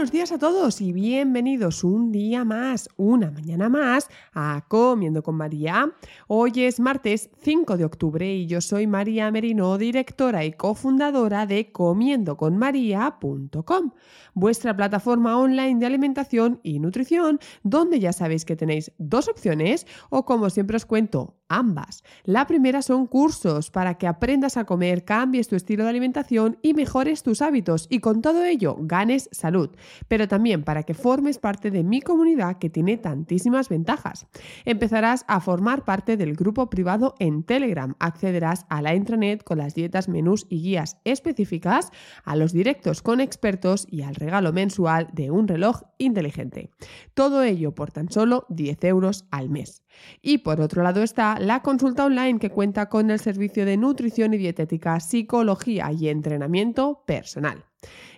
Buenos días a todos y bienvenidos un día más, una mañana más a Comiendo con María. Hoy es martes 5 de octubre y yo soy María Merino, directora y cofundadora de comiendoconmaría.com, vuestra plataforma online de alimentación y nutrición, donde ya sabéis que tenéis dos opciones o como siempre os cuento, ambas. La primera son cursos para que aprendas a comer, cambies tu estilo de alimentación y mejores tus hábitos y con todo ello ganes salud pero también para que formes parte de mi comunidad que tiene tantísimas ventajas. Empezarás a formar parte del grupo privado en Telegram, accederás a la intranet con las dietas, menús y guías específicas, a los directos con expertos y al regalo mensual de un reloj inteligente. Todo ello por tan solo 10 euros al mes. Y por otro lado está la consulta online que cuenta con el servicio de nutrición y dietética, psicología y entrenamiento personal.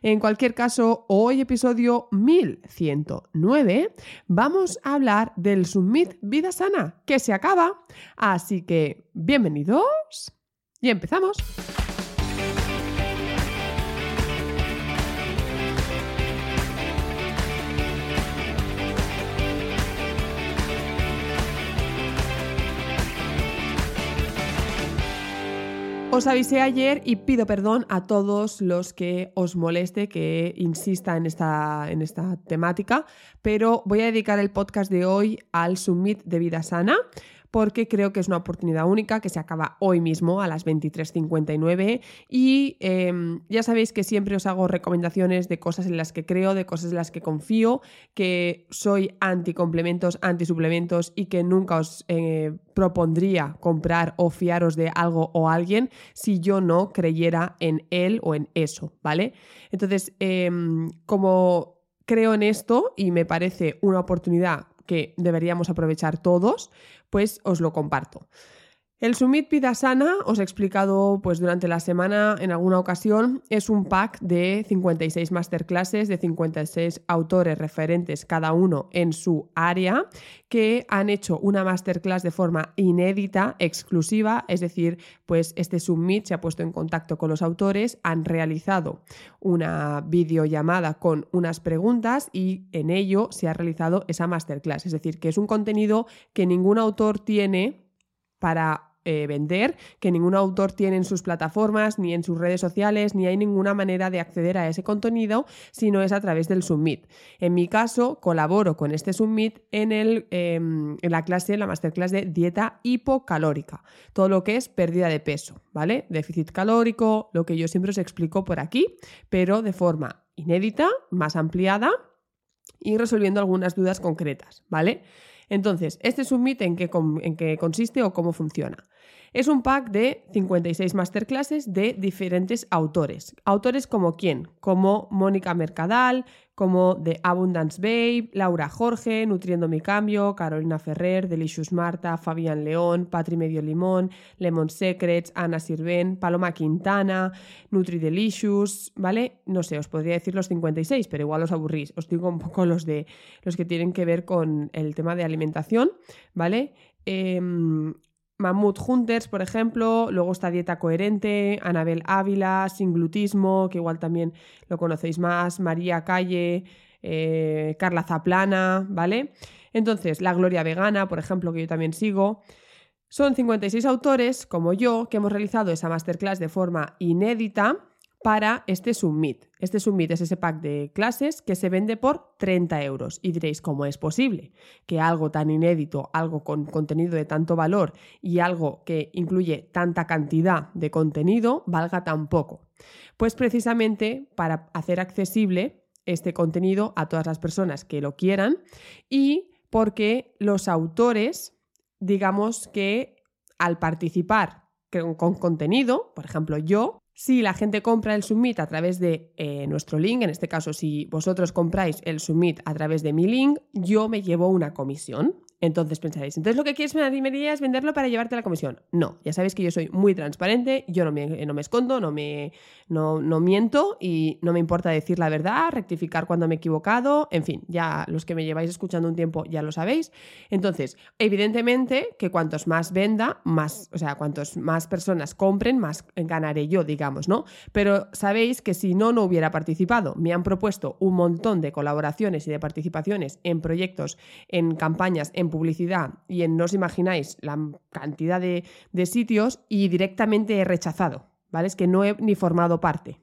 En cualquier caso, hoy episodio 1109 vamos a hablar del Summit Vida Sana que se acaba. Así que, bienvenidos y empezamos. Os avisé ayer y pido perdón a todos los que os moleste que insista en esta, en esta temática, pero voy a dedicar el podcast de hoy al Summit de Vida Sana porque creo que es una oportunidad única que se acaba hoy mismo a las 23.59 y em, ya sabéis que siempre os hago recomendaciones de cosas en las que creo, de cosas en las que confío, que soy anti complementos, anti suplementos y que nunca os eh, propondría comprar o fiaros de algo o alguien si yo no creyera en él o en eso, ¿vale? Entonces, em, como creo en esto y me parece una oportunidad que deberíamos aprovechar todos, pues os lo comparto. El Summit Vida Sana, os he explicado pues, durante la semana en alguna ocasión, es un pack de 56 masterclasses de 56 autores referentes cada uno en su área que han hecho una masterclass de forma inédita, exclusiva, es decir, pues este Summit se ha puesto en contacto con los autores, han realizado una videollamada con unas preguntas y en ello se ha realizado esa masterclass, es decir, que es un contenido que ningún autor tiene para eh, vender, que ningún autor tiene en sus plataformas, ni en sus redes sociales, ni hay ninguna manera de acceder a ese contenido si no es a través del Submit. En mi caso, colaboro con este Submit en, el, em, en la clase, la masterclass de dieta hipocalórica, todo lo que es pérdida de peso, ¿vale? Déficit calórico, lo que yo siempre os explico por aquí, pero de forma inédita, más ampliada y resolviendo algunas dudas concretas, ¿vale? Entonces, ¿este Submit en qué, en consiste o cómo funciona? Es un pack de 56 masterclasses de diferentes autores. Autores como quién? Como Mónica Mercadal, como The Abundance Babe, Laura Jorge, Nutriendo mi Cambio, Carolina Ferrer, Delicious Marta, Fabián León, Patri Medio Limón, Lemon Secrets, Ana Sirven, Paloma Quintana, Nutri Delicious, ¿vale? No sé, os podría decir los 56, pero igual os aburrís. Os digo un poco los de los que tienen que ver con el tema de alimentación, ¿vale? Em, Mammoth Hunters, por ejemplo, luego está Dieta Coherente, Anabel Ávila, Sin Glutismo, que igual también lo conocéis más, María Calle, eh, Carla Zaplana, ¿vale? Entonces, La Gloria Vegana, por ejemplo, que yo también sigo. Son 56 autores, como yo, que hemos realizado esa masterclass de forma inédita para este Submit. Este Submit es ese pack de clases que se vende por 30 euros. Y diréis, ¿cómo es posible que algo tan inédito, algo con contenido de tanto valor y algo que incluye tanta cantidad de contenido valga tan poco? Pues precisamente para hacer accesible este contenido a todas las personas que lo quieran y porque los autores, digamos que al participar con contenido, por ejemplo yo, si la gente compra el Submit a través de eh, nuestro link, en este caso si vosotros compráis el Submit a través de mi link, yo me llevo una comisión. Entonces pensaréis, entonces lo que quieres es venderlo para llevarte la comisión. No, ya sabéis que yo soy muy transparente, yo no me, no me escondo, no, me, no, no, miento y no me importa decir la verdad, rectificar cuando me he equivocado, en fin, ya los que me lleváis escuchando un tiempo ya lo sabéis. Entonces, evidentemente que cuantos más venda, más, o sea, cuantos más personas compren, más ganaré yo, digamos, ¿no? Pero sabéis que si no, no hubiera participado. Me han propuesto un montón de colaboraciones y de participaciones en proyectos, en campañas, en publicidad y en no os imagináis la cantidad de, de sitios y directamente he rechazado, ¿vale? Es que no he ni formado parte.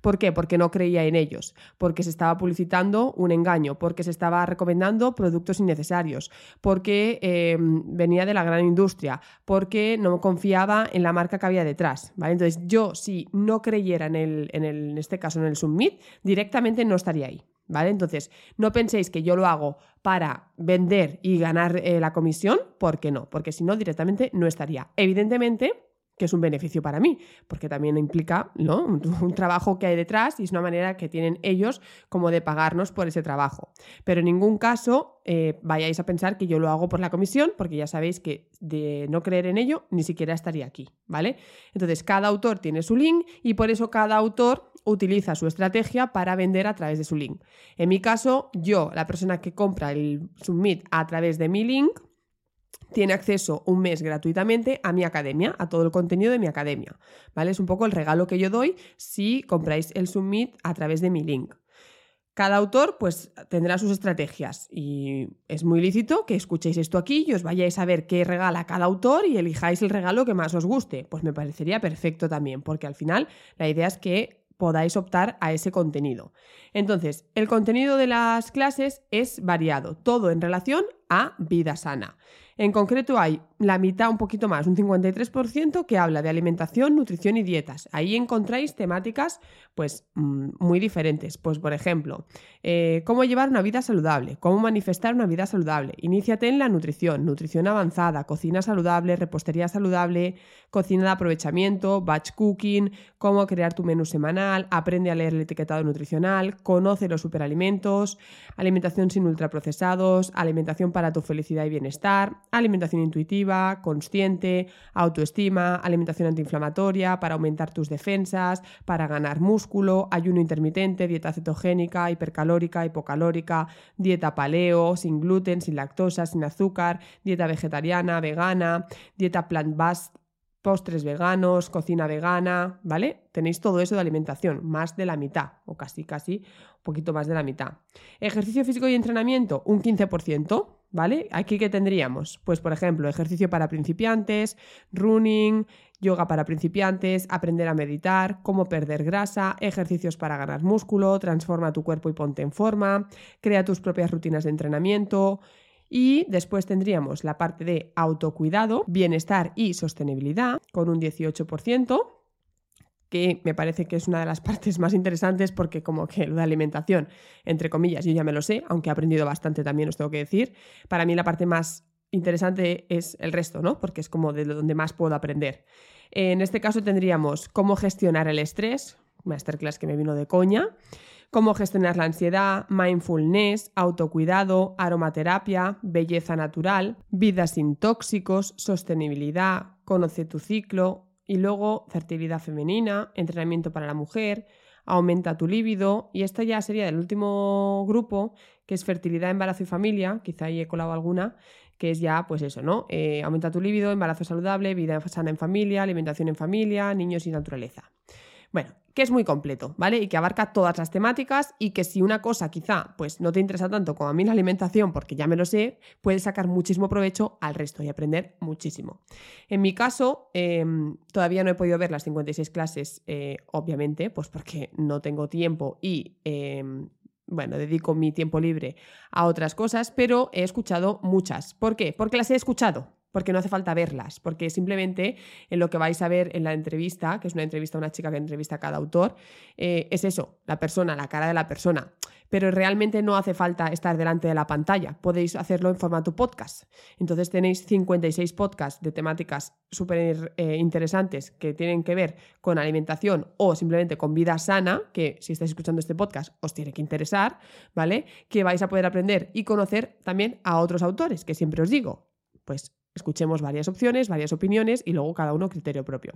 ¿Por qué? Porque no creía en ellos, porque se estaba publicitando un engaño, porque se estaba recomendando productos innecesarios, porque em, venía de la gran industria, porque no confiaba en la marca que había detrás. ¿vale? Entonces, yo, si no creyera en, el, en, el, en este caso en el Submit, directamente no estaría ahí. ¿Vale? Entonces, no penséis que yo lo hago para vender y ganar eh, la comisión, porque no, porque si no, directamente no estaría. Evidentemente, que es un beneficio para mí, porque también implica ¿no? un, trabajo que hay detrás y es una manera que tienen ellos como de pagarnos por ese trabajo. Pero en ningún caso eh, vayáis a pensar que yo lo hago por la comisión, porque ya sabéis que de no creer en ello ni siquiera estaría aquí, ¿vale? Entonces, cada autor tiene su link y por eso cada autor utiliza su estrategia para vender a través de su link. En mi caso, yo, la persona que compra el Submit a través de mi link, tiene acceso un mes gratuitamente a mi academia, a todo el contenido de mi academia. ¿Vale? Es un poco el regalo que yo doy si compráis el Submit a través de mi link. Cada autor pues tendrá sus estrategias y es muy lícito que escuchéis esto aquí y os vayáis a ver qué regala cada autor y elijáis el regalo que más os guste. Pues me parecería perfecto también, porque al final la idea es que podáis optar a ese contenido. Entonces, el contenido de las clases es variado, todo en relación a vida sana. En concreto hay la mitad, un poquito más, un 53% que habla de alimentación, nutrición y dietas. Ahí encontráis temáticas pues mm, muy diferentes. Pues por ejemplo, eh, cómo llevar una vida saludable, cómo manifestar una vida saludable. Iníciate en la nutrición, nutrición avanzada, cocina saludable, repostería saludable, cocina de aprovechamiento, batch cooking, cómo crear tu menú semanal, aprende a leer el etiquetado nutricional, conoce los superalimentos, alimentación sin ultraprocesados, alimentación para tu felicidad y bienestar, alimentación intuitiva, consciente, autoestima, alimentación antiinflamatoria para aumentar tus defensas, para ganar músculo, ayuno intermitente, dieta cetogénica, hipercalórica, hipocalórica, dieta paleo, sin gluten, sin lactosa, sin azúcar, dieta vegetariana, vegana, dieta plant-based, postres veganos, cocina vegana, ¿vale? Tenéis todo eso de alimentación, más de la mitad, o casi, casi, un poquito más de la mitad. Ejercicio físico y entrenamiento, un 15%, ¿vale? Aquí que tendríamos, pues por ejemplo, ejercicio para principiantes, running, yoga para principiantes, aprender a meditar, cómo perder grasa, ejercicios para ganar músculo, transforma tu cuerpo y ponte en forma, crea tus propias rutinas de entrenamiento, y después tendríamos la parte de autocuidado, bienestar y sostenibilidad con un 18%, que me parece que es una de las partes más interesantes porque como que lo de alimentación, entre comillas, yo ya me lo sé, aunque he aprendido bastante también, os tengo que decir. Para mí la parte más interesante es el resto, ¿no? Porque es como de donde más puedo aprender. En este caso tendríamos cómo gestionar el estrés, masterclass que me vino de coña, cómo gestionar la ansiedad, mindfulness, autocuidado, aromaterapia, belleza natural, vida sin tóxicos, sostenibilidad, conoce tu ciclo y luego fertilidad femenina, entrenamiento para la mujer, aumenta tu líbido y esta ya sería el último grupo que es fertilidad, embarazo y familia, quizá ahí he colado alguna, que es ya pues eso, ¿no? Eh, aumenta tu líbido, embarazo saludable, vida sana en familia, alimentación en familia, niños y naturaleza. Bueno, que es muy completo, ¿vale? Y que abarca todas las temáticas y que si una cosa quizá pues no te interesa tanto como a mí la alimentación, porque ya me lo sé, puedes sacar muchísimo provecho al resto y aprender muchísimo. En mi caso, em, todavía no he podido ver las 56 clases, eh, obviamente, pues porque no tengo tiempo y... Em, bueno, dedico mi tiempo libre a otras cosas, pero he escuchado muchas. ¿Por qué? Porque las he escuchado porque no hace falta verlas, porque simplemente en lo que vais a ver en la entrevista, que es una entrevista a una chica que entrevista a cada autor, eh, es eso, la persona, la cara de la persona. Pero realmente no hace falta estar delante de la pantalla, podéis hacerlo en formato podcast. Entonces tenéis 56 podcasts de temáticas súper eh, interesantes que tienen que ver con alimentación o simplemente con vida sana, que si estáis escuchando este podcast os tiene que interesar, ¿vale? Que vais a poder aprender y conocer también a otros autores, que siempre os digo, pues Escuchemos varias opciones, varias opiniones y luego cada uno criterio propio.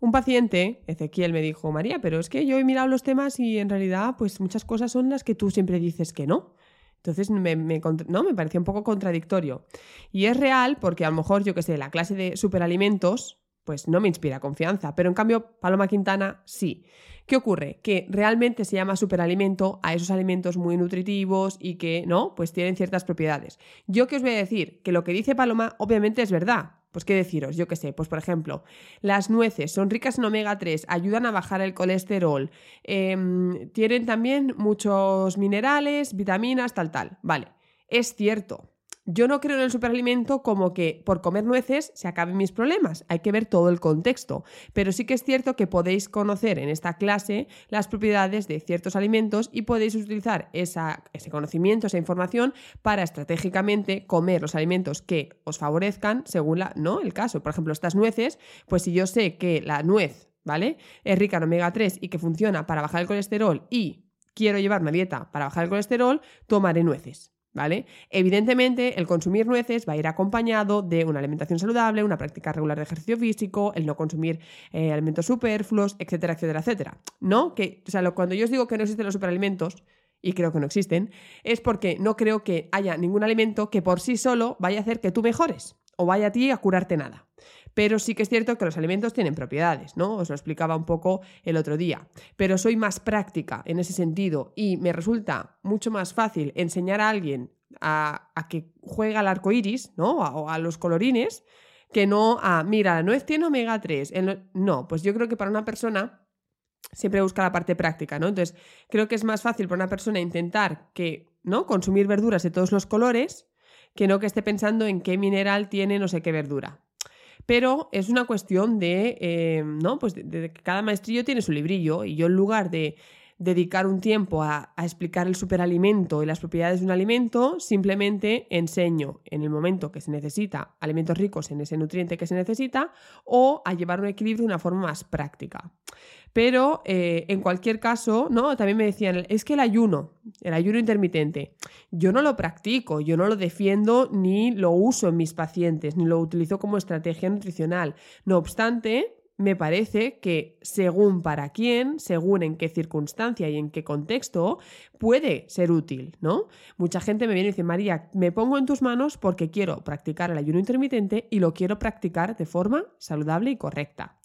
Un paciente, Ezequiel, me dijo, María, pero es que yo he mirado los temas y en realidad pues muchas cosas son las que tú siempre dices que no. Entonces me, no, me parecía un poco contradictorio. Y es real porque a lo mejor, yo que sé, la clase de superalimentos, pues no me inspira confianza, pero en cambio Paloma Quintana sí. ¿Qué ocurre? Que realmente se llama superalimento a esos alimentos muy nutritivos y que, ¿no? Pues tienen ciertas propiedades. Yo que os voy a decir que lo que dice Paloma obviamente es verdad. Pues qué deciros, yo qué sé, pues por ejemplo, las nueces son ricas en omega 3, ayudan a bajar el colesterol, em, tienen también muchos minerales, vitaminas, tal, tal. Vale, es cierto, yo no creo en el superalimento como que por comer nueces se acaben mis problemas. Hay que ver todo el contexto. Pero sí que es cierto que podéis conocer en esta clase las propiedades de ciertos alimentos y podéis utilizar ese conocimiento, esa información para estratégicamente comer los alimentos que os favorezcan según la, ¿no? el caso. Por ejemplo, estas nueces, pues si yo sé que la nuez, ¿vale? Es rica en omega 3 y que funciona para bajar el colesterol y quiero llevar una dieta para bajar el colesterol, tomaré nueces. ¿Vale? Evidentemente, el consumir nueces va a ir acompañado de una alimentación saludable, una práctica regular de ejercicio físico, el no consumir eh, alimentos superfluos, etcétera, etcétera, etcétera. ¿No? Que, o sea, cuando yo os digo que no existen los superalimentos, y creo que no existen, es porque no creo que haya ningún alimento que por sí solo vaya a hacer que tú mejores o vaya a ti a curarte nada. Pero sí que es cierto que los alimentos tienen propiedades, ¿no? Os lo explicaba un poco el otro día. Pero soy más práctica en ese sentido y me resulta mucho más fácil enseñar a alguien a, que juega al arco iris, ¿no? O a, los colorines, que no a, mira, la nuez tiene omega 3. No, pues yo creo que para una persona siempre busca la parte práctica, ¿no? Entonces, creo que es más fácil para una persona intentar que, ¿no? Consumir verduras de todos los colores que no que esté pensando en qué mineral tiene no sé qué verdura. Pero es una cuestión de, eh, ¿no? Pues de, que cada maestrillo tiene su librillo y yo en lugar de dedicar un tiempo a, explicar el superalimento y las propiedades de un alimento, simplemente enseño en el momento que se necesita alimentos ricos en ese nutriente que se necesita o a llevar un equilibrio de una forma más práctica. Pero eh, en cualquier caso, ¿no? También me decían, es que el ayuno, el ayuno intermitente, yo no lo practico, yo no lo defiendo ni lo uso en mis pacientes, ni lo utilizo como estrategia nutricional. No obstante, me parece que según para quién, según en qué circunstancia y en qué contexto, puede ser útil, ¿no? Mucha gente me viene y dice, María, me pongo en tus manos porque quiero practicar el ayuno intermitente y lo quiero practicar de forma saludable y correcta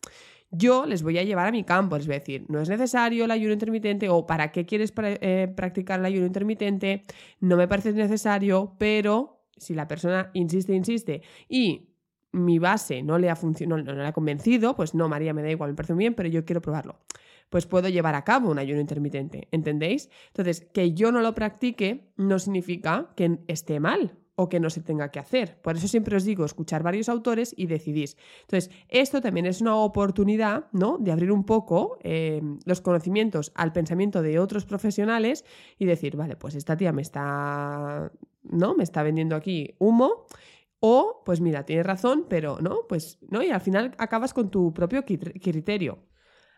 yo les voy a llevar a mi campo, les voy a decir, no es necesario el ayuno intermitente o para qué quieres eh, practicar el ayuno intermitente, no me parece necesario, pero si la persona insiste, insiste y mi base no le ha funcionado, no, le ha convencido, pues no, María, me da igual, me parece muy bien, pero yo quiero probarlo. Pues puedo llevar a cabo un ayuno intermitente, ¿entendéis? Entonces, que yo no lo practique no significa que esté mal, o que no se tenga que hacer. Por eso siempre os digo, escuchar varios autores y decidís. Entonces, esto también es una oportunidad, ¿no? De abrir un poco eh, los conocimientos al pensamiento de otros profesionales y decir, vale, pues esta tía me está, ¿no? Me está vendiendo aquí humo. O, pues mira, tienes razón, pero no, pues no, y al final acabas con tu propio criterio.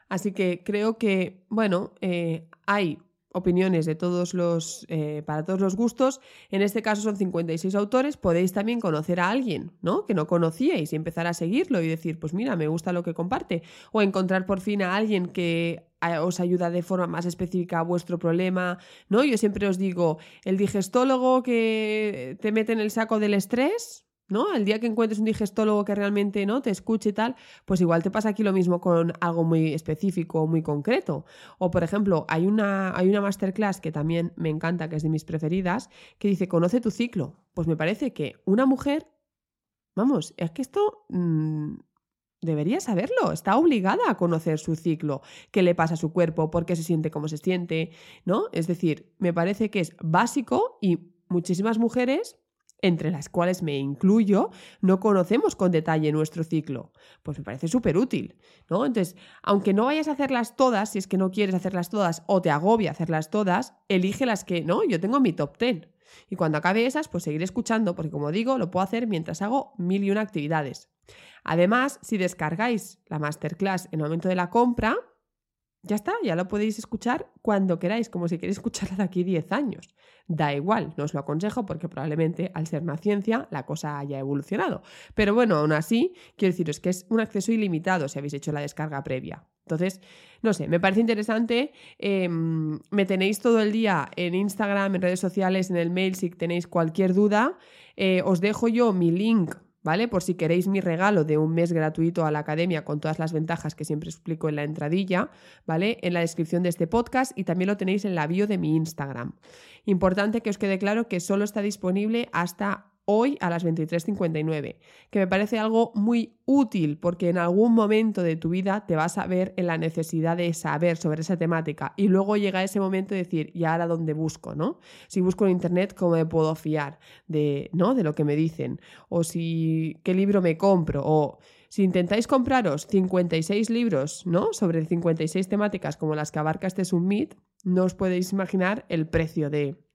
Así que creo que, bueno, eh, hay opiniones de todos los, eh, para todos los gustos. En este caso son 56 autores. Podéis también conocer a alguien ¿no? que no conocíais y empezar a seguirlo y decir, pues mira, me gusta lo que comparte. O encontrar por fin a alguien que os ayuda de forma más específica a vuestro problema. ¿no? Yo siempre os digo, el digestólogo que te mete en el saco del estrés, ¿no? El día que encuentres un digestólogo que realmente no te escuche y tal, pues igual te pasa aquí lo mismo con algo muy específico, muy concreto. O por ejemplo, hay una, hay una masterclass que también me encanta, que es de mis preferidas, que dice, conoce tu ciclo. Pues me parece que una mujer, vamos, es que esto... Mm, debería saberlo, está obligada a conocer su ciclo, qué le pasa a su cuerpo, por qué se siente como se siente, ¿no? Es decir, me parece que es básico y muchísimas mujeres entre las cuales me incluyo, no conocemos con detalle nuestro ciclo. Pues me parece súper útil, ¿no? Entonces, aunque no vayas a hacerlas todas, si es que no quieres hacerlas todas o te agobia hacerlas todas, elige las que, ¿no? Yo tengo mi top 10. Y cuando acabe esas, pues seguiré escuchando, porque como digo, lo puedo hacer mientras hago mil y una actividades. Además, si descargáis la masterclass en el momento de la compra, ya está, ya lo podéis escuchar cuando queráis, como si queréis escucharla de aquí 10 años. Da igual, no os lo aconsejo porque probablemente al ser una ciencia la cosa haya evolucionado. Pero bueno, aún así, quiero deciros que es un acceso ilimitado si habéis hecho la descarga previa. Entonces, no sé, me parece interesante. Em, me tenéis todo el día en Instagram, en redes sociales, en el mail si tenéis cualquier duda. Eh, os dejo yo mi link ¿vale? Por si queréis mi regalo de un mes gratuito a la academia con todas las ventajas que siempre explico en la entradilla, ¿vale? En la descripción de este podcast y también lo tenéis en la bio de mi Instagram. Importante que os quede claro que solo está disponible hasta hoy a las 23.59, que me parece algo muy útil porque en algún momento de tu vida te vas a ver en la necesidad de saber sobre esa temática y luego llega ese momento de decir, ¿y ahora dónde busco? ¿no? Si busco en internet, ¿cómo me puedo fiar de, ¿no? de lo que me dicen? O si, ¿qué libro me compro? O si intentáis compraros 56 libros ¿no? sobre 56 temáticas como las que abarca este Summit, no os podéis imaginar el precio de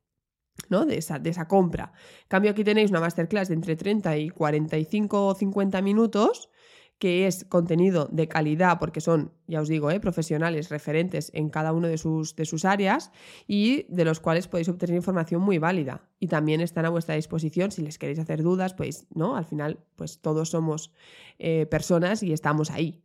¿no? de, esa, de esa compra. En cambio, aquí tenéis una masterclass de entre 30 y 45 o 50 minutos que es contenido de calidad, porque son, ya os digo, ¿eh? profesionales referentes en cada una de sus, de sus áreas y de los cuales podéis obtener información muy válida. Y también están a vuestra disposición si les queréis hacer dudas, pues, ¿no? Al final, pues todos somos eh, personas y estamos ahí.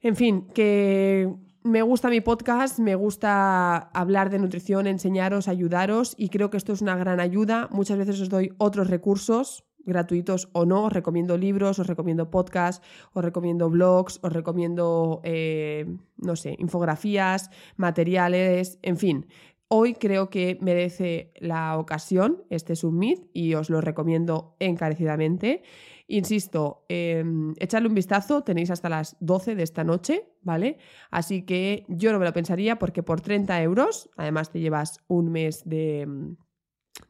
En fin, que me gusta mi podcast, me gusta hablar de nutrición, enseñaros, ayudaros y creo que esto es una gran ayuda. Muchas veces os doy otros recursos gratuitos o no, os recomiendo libros, os recomiendo podcasts, os recomiendo blogs, os recomiendo, eh, no sé, infografías, materiales, en fin. Hoy creo que merece la ocasión este submit y os lo recomiendo encarecidamente. Insisto, em, echarle un vistazo, tenéis hasta las 12 de esta noche, ¿vale? Así que yo no me lo pensaría porque por 30 euros, además te llevas un mes de,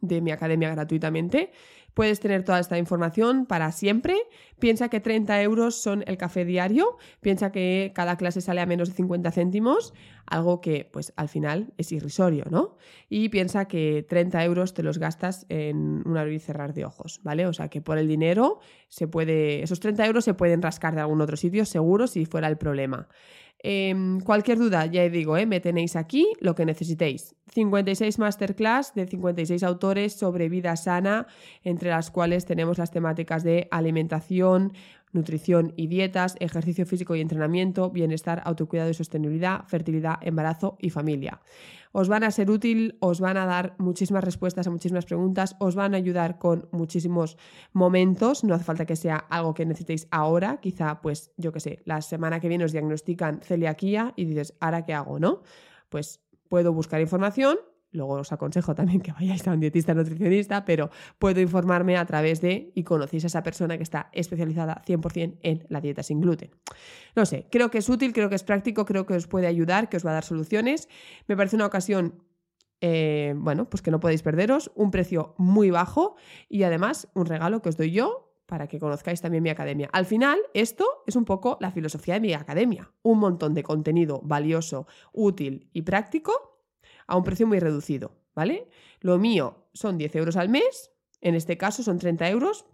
de mi academia gratuitamente, Puedes tener toda esta información para siempre. Piensa que 30 euros son el café diario. Piensa que cada clase sale a menos de 50 céntimos, algo que pues al final es irrisorio, ¿no? Y piensa que 30 euros te los gastas en un abrir y cerrar de ojos, ¿vale? O sea que por el dinero se puede, esos 30 euros se pueden rascar de algún otro sitio, seguro, si fuera el problema. Em, cualquier duda, ya digo, ¿eh? me tenéis aquí lo que necesitéis. 56 masterclass de 56 autores sobre vida sana, entre las cuales tenemos las temáticas de alimentación, nutrición y dietas, ejercicio físico y entrenamiento, bienestar, autocuidado y sostenibilidad, fertilidad, embarazo y familia os van a ser útil, os van a dar muchísimas respuestas a muchísimas preguntas, os van a ayudar con muchísimos momentos, no hace falta que sea algo que necesitéis ahora, quizá pues yo qué sé, la semana que viene os diagnostican celiaquía y dices, ¿ahora qué hago? ¿No? Pues puedo buscar información, Luego os aconsejo también que vayáis a un dietista nutricionista, pero puedo informarme a través de y conocéis a esa persona que está especializada 100% en la dieta sin gluten. No sé, creo que es útil, creo que es práctico, creo que os puede ayudar, que os va a dar soluciones. Me parece una ocasión eh, bueno, pues que no podéis perderos, un precio muy bajo y además un regalo que os doy yo para que conozcáis también mi academia. Al final, esto es un poco la filosofía de mi academia, un montón de contenido valioso, útil y práctico a un precio muy reducido, ¿vale? Lo mío son 10 euros al mes, en este caso son 30 euros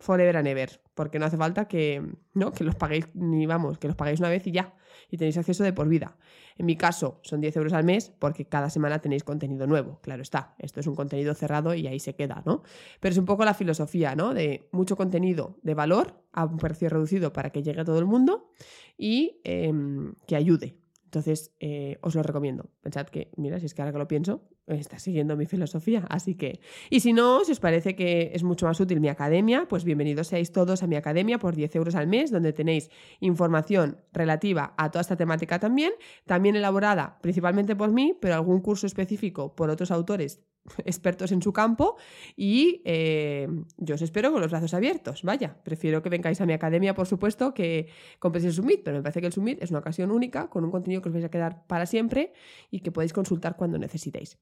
forever and ever, porque no hace falta que, ¿no? que los paguéis, ni vamos, que los paguéis una vez y ya, y tenéis acceso de por vida. En mi caso son 10 euros al mes porque cada semana tenéis contenido nuevo, claro está, esto es un contenido cerrado y ahí se queda, ¿no? Pero es un poco la filosofía, ¿no? De mucho contenido de valor a un precio reducido para que llegue a todo el mundo y em, que ayude, entonces, eh, os lo recomiendo. Pensad que, mira, si es que ahora que lo pienso, está siguiendo mi filosofía. Así que, y si no, si os parece que es mucho más útil mi academia, pues bienvenidos seáis todos a mi academia por 10 euros al mes, donde tenéis información relativa a toda esta temática también, también elaborada principalmente por mí, pero algún curso específico por otros autores expertos en su campo y eh, yo os espero con los brazos abiertos. Vaya, prefiero que vengáis a mi academia, por supuesto, que compréis el Summit, pero me parece que el Summit es una ocasión única con un contenido que os vais a quedar para siempre y que podéis consultar cuando necesitéis.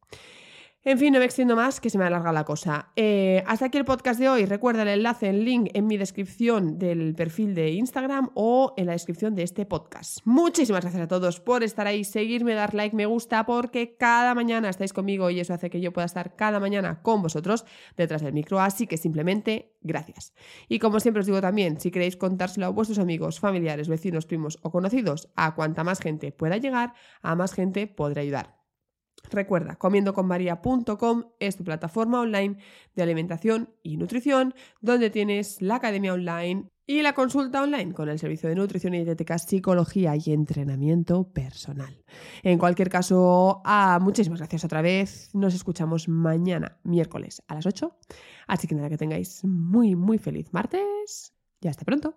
En fin, no me extiendo más, que se me alarga la cosa. Eh, hasta aquí el podcast de hoy. Recuerda el enlace, el link en mi descripción del perfil de Instagram o en la descripción de este podcast. Muchísimas gracias a todos por estar ahí, seguirme, dar like, me gusta, porque cada mañana estáis conmigo y eso hace que yo pueda estar cada mañana con vosotros detrás del micro. Así que simplemente gracias. Y como siempre os digo también, si queréis contárselo a vuestros amigos, familiares, vecinos, primos o conocidos, a cuanta más gente pueda llegar, a más gente podré ayudar. Recuerda, comiendoconmaria.com es tu plataforma online de alimentación y nutrición, donde tienes la academia online y la consulta online con el servicio de nutrición y dietética, psicología y entrenamiento personal. En cualquier caso, ah, muchísimas gracias otra vez. Nos escuchamos mañana, miércoles a las 8. Así que nada, que tengáis muy, muy feliz martes y hasta pronto.